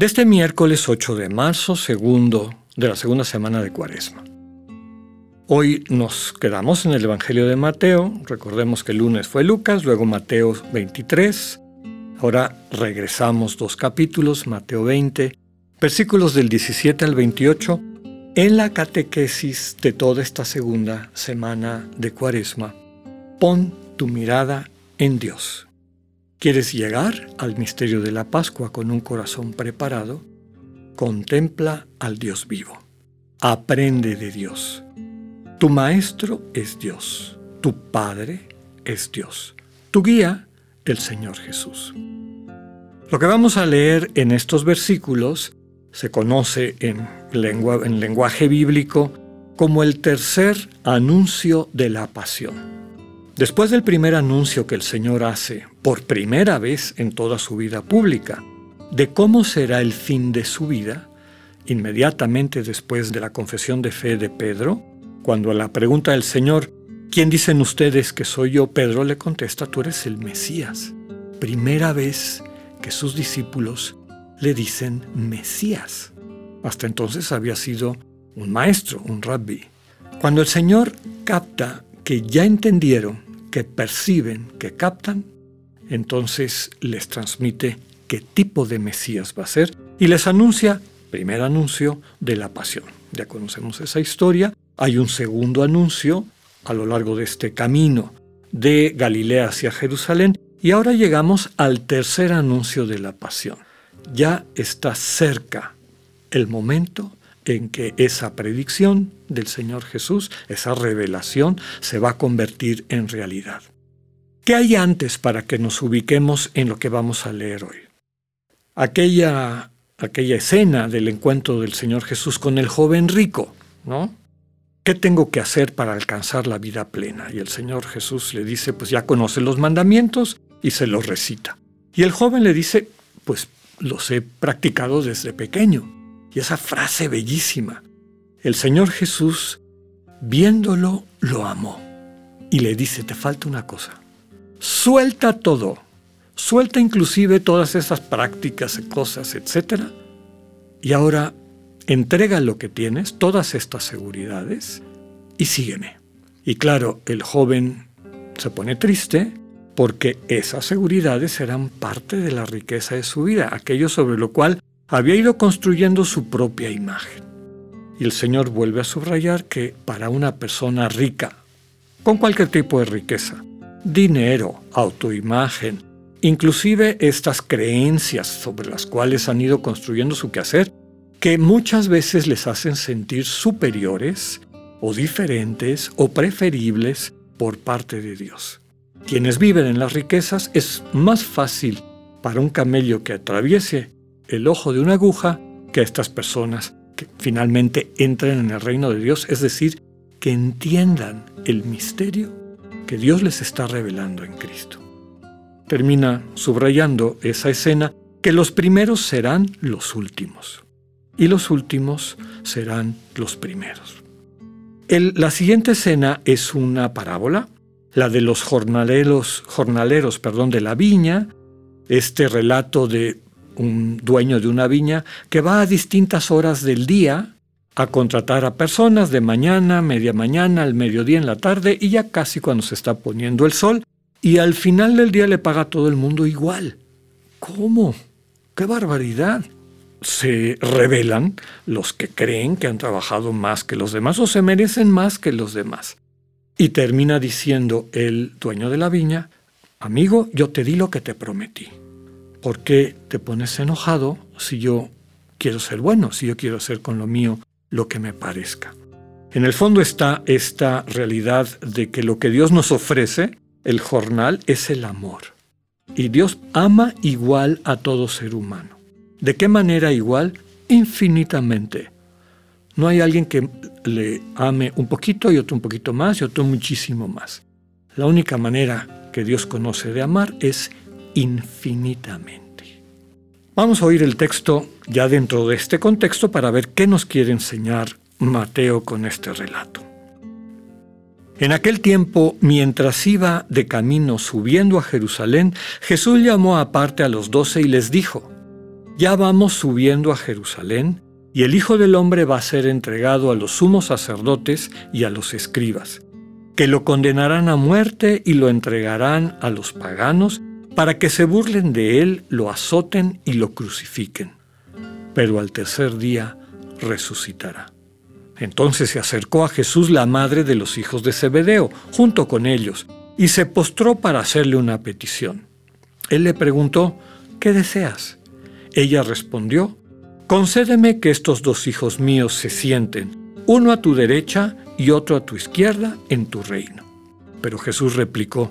de este miércoles 8 de marzo, segundo de la segunda semana de Cuaresma. Hoy nos quedamos en el Evangelio de Mateo, recordemos que el lunes fue Lucas, luego Mateo 23, ahora regresamos dos capítulos, Mateo 20, versículos del 17 al 28, en la catequesis de toda esta segunda semana de Cuaresma. Pon tu mirada en Dios. ¿Quieres llegar al misterio de la Pascua con un corazón preparado? Contempla al Dios vivo. Aprende de Dios. Tu maestro es Dios. Tu Padre es Dios. Tu guía, el Señor Jesús. Lo que vamos a leer en estos versículos se conoce en, en lenguaje bíblico como el tercer anuncio de la pasión. Después del primer anuncio que el Señor hace por primera vez en toda su vida pública de cómo será el fin de su vida, inmediatamente después de la confesión de fe de Pedro, cuando a la pregunta del Señor, ¿quién dicen ustedes que soy yo? Pedro le contesta, tú eres el Mesías. Primera vez que sus discípulos le dicen Mesías. Hasta entonces había sido un maestro, un rabbi. Cuando el Señor capta que ya entendieron que perciben, que captan, entonces les transmite qué tipo de Mesías va a ser y les anuncia, primer anuncio, de la pasión. Ya conocemos esa historia. Hay un segundo anuncio a lo largo de este camino de Galilea hacia Jerusalén y ahora llegamos al tercer anuncio de la pasión. Ya está cerca el momento en que esa predicción del Señor Jesús, esa revelación, se va a convertir en realidad. ¿Qué hay antes para que nos ubiquemos en lo que vamos a leer hoy? Aquella, aquella escena del encuentro del Señor Jesús con el joven rico, ¿no? ¿Qué tengo que hacer para alcanzar la vida plena? Y el Señor Jesús le dice, pues ya conoce los mandamientos y se los recita. Y el joven le dice, pues los he practicado desde pequeño. Y esa frase bellísima, el Señor Jesús, viéndolo, lo amó y le dice, te falta una cosa, suelta todo, suelta inclusive todas esas prácticas, cosas, etc. Y ahora entrega lo que tienes, todas estas seguridades, y sígueme. Y claro, el joven se pone triste porque esas seguridades eran parte de la riqueza de su vida, aquello sobre lo cual había ido construyendo su propia imagen. Y el Señor vuelve a subrayar que para una persona rica, con cualquier tipo de riqueza, dinero, autoimagen, inclusive estas creencias sobre las cuales han ido construyendo su quehacer, que muchas veces les hacen sentir superiores o diferentes o preferibles por parte de Dios. Quienes viven en las riquezas es más fácil para un camello que atraviese el ojo de una aguja que a estas personas que finalmente entren en el reino de Dios, es decir, que entiendan el misterio que Dios les está revelando en Cristo. Termina subrayando esa escena que los primeros serán los últimos y los últimos serán los primeros. la siguiente escena es una parábola, la de los jornaleros, jornaleros perdón, de la viña, este relato de un dueño de una viña que va a distintas horas del día a contratar a personas de mañana, media mañana, al mediodía, en la tarde y ya casi cuando se está poniendo el sol y al final del día le paga a todo el mundo igual. ¿Cómo? ¡Qué barbaridad! Se revelan los que creen que han trabajado más que los demás o se merecen más que los demás. Y termina diciendo el dueño de la viña, amigo, yo te di lo que te prometí. ¿Por qué te pones enojado si yo quiero ser bueno, si yo quiero hacer con lo mío lo que me parezca? En el fondo está esta realidad de que lo que Dios nos ofrece, el jornal, es el amor. Y Dios ama igual a todo ser humano. ¿De qué manera igual? Infinitamente. No hay alguien que le ame un poquito y otro un poquito más y otro muchísimo más. La única manera que Dios conoce de amar es infinitamente. Vamos a oír el texto ya dentro de este contexto para ver qué nos quiere enseñar Mateo con este relato. En aquel tiempo, mientras iba de camino subiendo a Jerusalén, Jesús llamó aparte a los doce y les dijo, Ya vamos subiendo a Jerusalén, y el Hijo del Hombre va a ser entregado a los sumos sacerdotes y a los escribas, que lo condenarán a muerte y lo entregarán a los paganos, para que se burlen de él, lo azoten y lo crucifiquen. Pero al tercer día resucitará. Entonces se acercó a Jesús la madre de los hijos de Zebedeo, junto con ellos, y se postró para hacerle una petición. Él le preguntó, ¿qué deseas? Ella respondió, concédeme que estos dos hijos míos se sienten, uno a tu derecha y otro a tu izquierda, en tu reino. Pero Jesús replicó,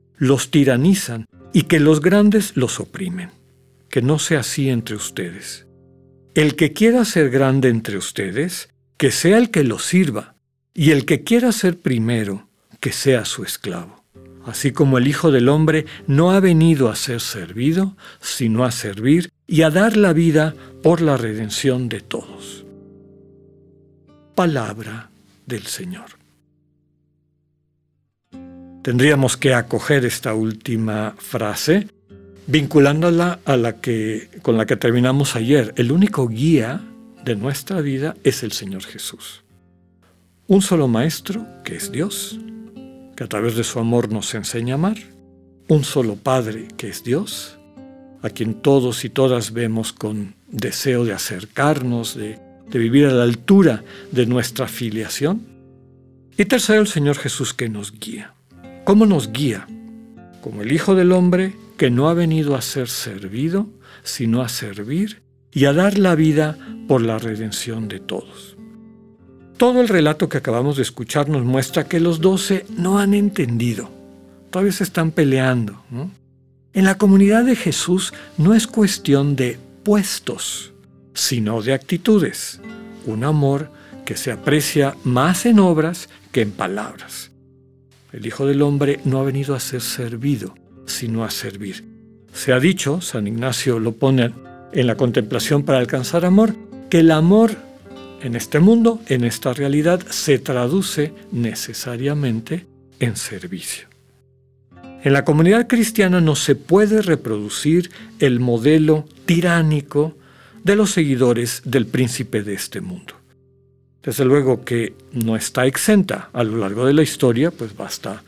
los tiranizan y que los grandes los oprimen. Que no sea así entre ustedes. El que quiera ser grande entre ustedes, que sea el que lo sirva, y el que quiera ser primero, que sea su esclavo. Así como el Hijo del Hombre no ha venido a ser servido, sino a servir y a dar la vida por la redención de todos. Palabra del Señor. Tendríamos que acoger esta última frase vinculándola a la que con la que terminamos ayer. El único guía de nuestra vida es el Señor Jesús. Un solo Maestro, que es Dios, que a través de su amor nos enseña a amar. Un solo Padre, que es Dios, a quien todos y todas vemos con deseo de acercarnos, de, de vivir a la altura de nuestra filiación. Y tercero, el Señor Jesús que nos guía. ¿Cómo nos guía? Como el Hijo del Hombre que no ha venido a ser servido, sino a servir y a dar la vida por la redención de todos. Todo el relato que acabamos de escuchar nos muestra que los doce no han entendido, todavía se están peleando. En la comunidad de Jesús no es cuestión de puestos, sino de actitudes, un amor que se aprecia más en obras que en palabras. El Hijo del Hombre no ha venido a ser servido, sino a servir. Se ha dicho, San Ignacio lo pone en la contemplación para alcanzar amor, que el amor en este mundo, en esta realidad, se traduce necesariamente en servicio. En la comunidad cristiana no se puede reproducir el modelo tiránico de los seguidores del príncipe de este mundo. Desde luego que no está exenta a lo largo de la historia, pues basta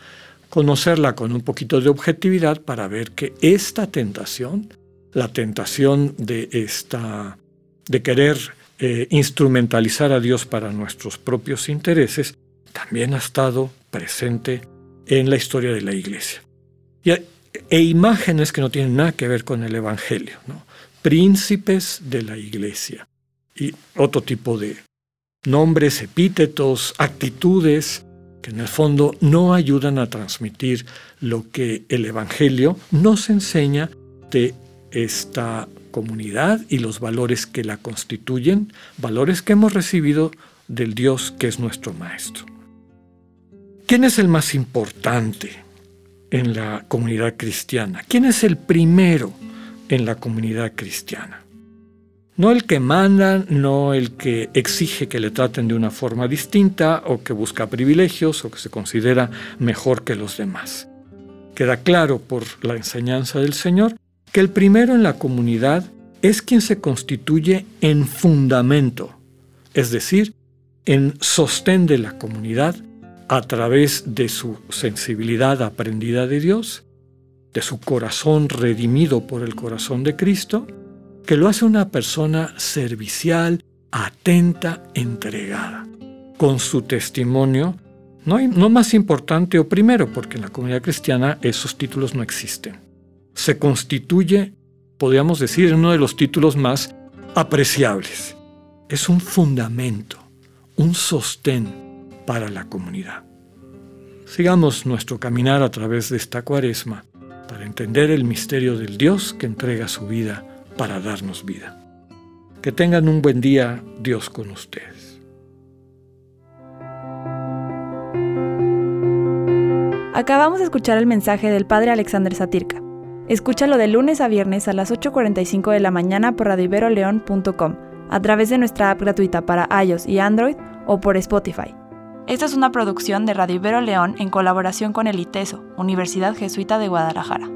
conocerla con un poquito de objetividad para ver que esta tentación la tentación de, esta, de querer eh, instrumentalizar a Dios para nuestros propios intereses también ha estado presente en la historia de la iglesia. Y, e imágenes que no tienen nada que ver con el Evangelio, príncipes de la iglesia y otro tipo de nombres, epítetos, actitudes que en el fondo no ayudan a transmitir lo que el Evangelio nos enseña de esta comunidad y los valores que la constituyen, valores que hemos recibido del Dios que es nuestro Maestro. ¿Quién es el más importante en la comunidad cristiana? ¿Quién es el primero en la comunidad cristiana? No el que manda, no el que exige que le traten de una forma distinta o que busca privilegios o que se considera mejor que los demás. Queda claro por la enseñanza del Señor que el primero en la comunidad es quien se constituye en fundamento, es decir, en sostén de la comunidad a través de su sensibilidad aprendida de Dios, de su corazón redimido por el corazón de Cristo, que lo hace una persona servicial atenta, entregada. Con su testimonio, no, no más importante o primero, porque en la comunidad cristiana esos títulos no existen. Se constituye, podríamos decir, uno de los títulos más apreciables. Es un fundamento, un sostén para la comunidad. Sigamos nuestro caminar a través de esta cuaresma para entender el misterio del Dios que entrega su vida para darnos vida. Que tengan un buen día, Dios con ustedes. Acabamos de escuchar el mensaje del Padre Alexander Satirka. Escúchalo de lunes a viernes a las 8.45 de la mañana por radioiberoleón.com, a través de nuestra app gratuita para iOS y Android o por Spotify. Esta es una producción de Radio León en colaboración con el ITESO, Universidad Jesuita de Guadalajara.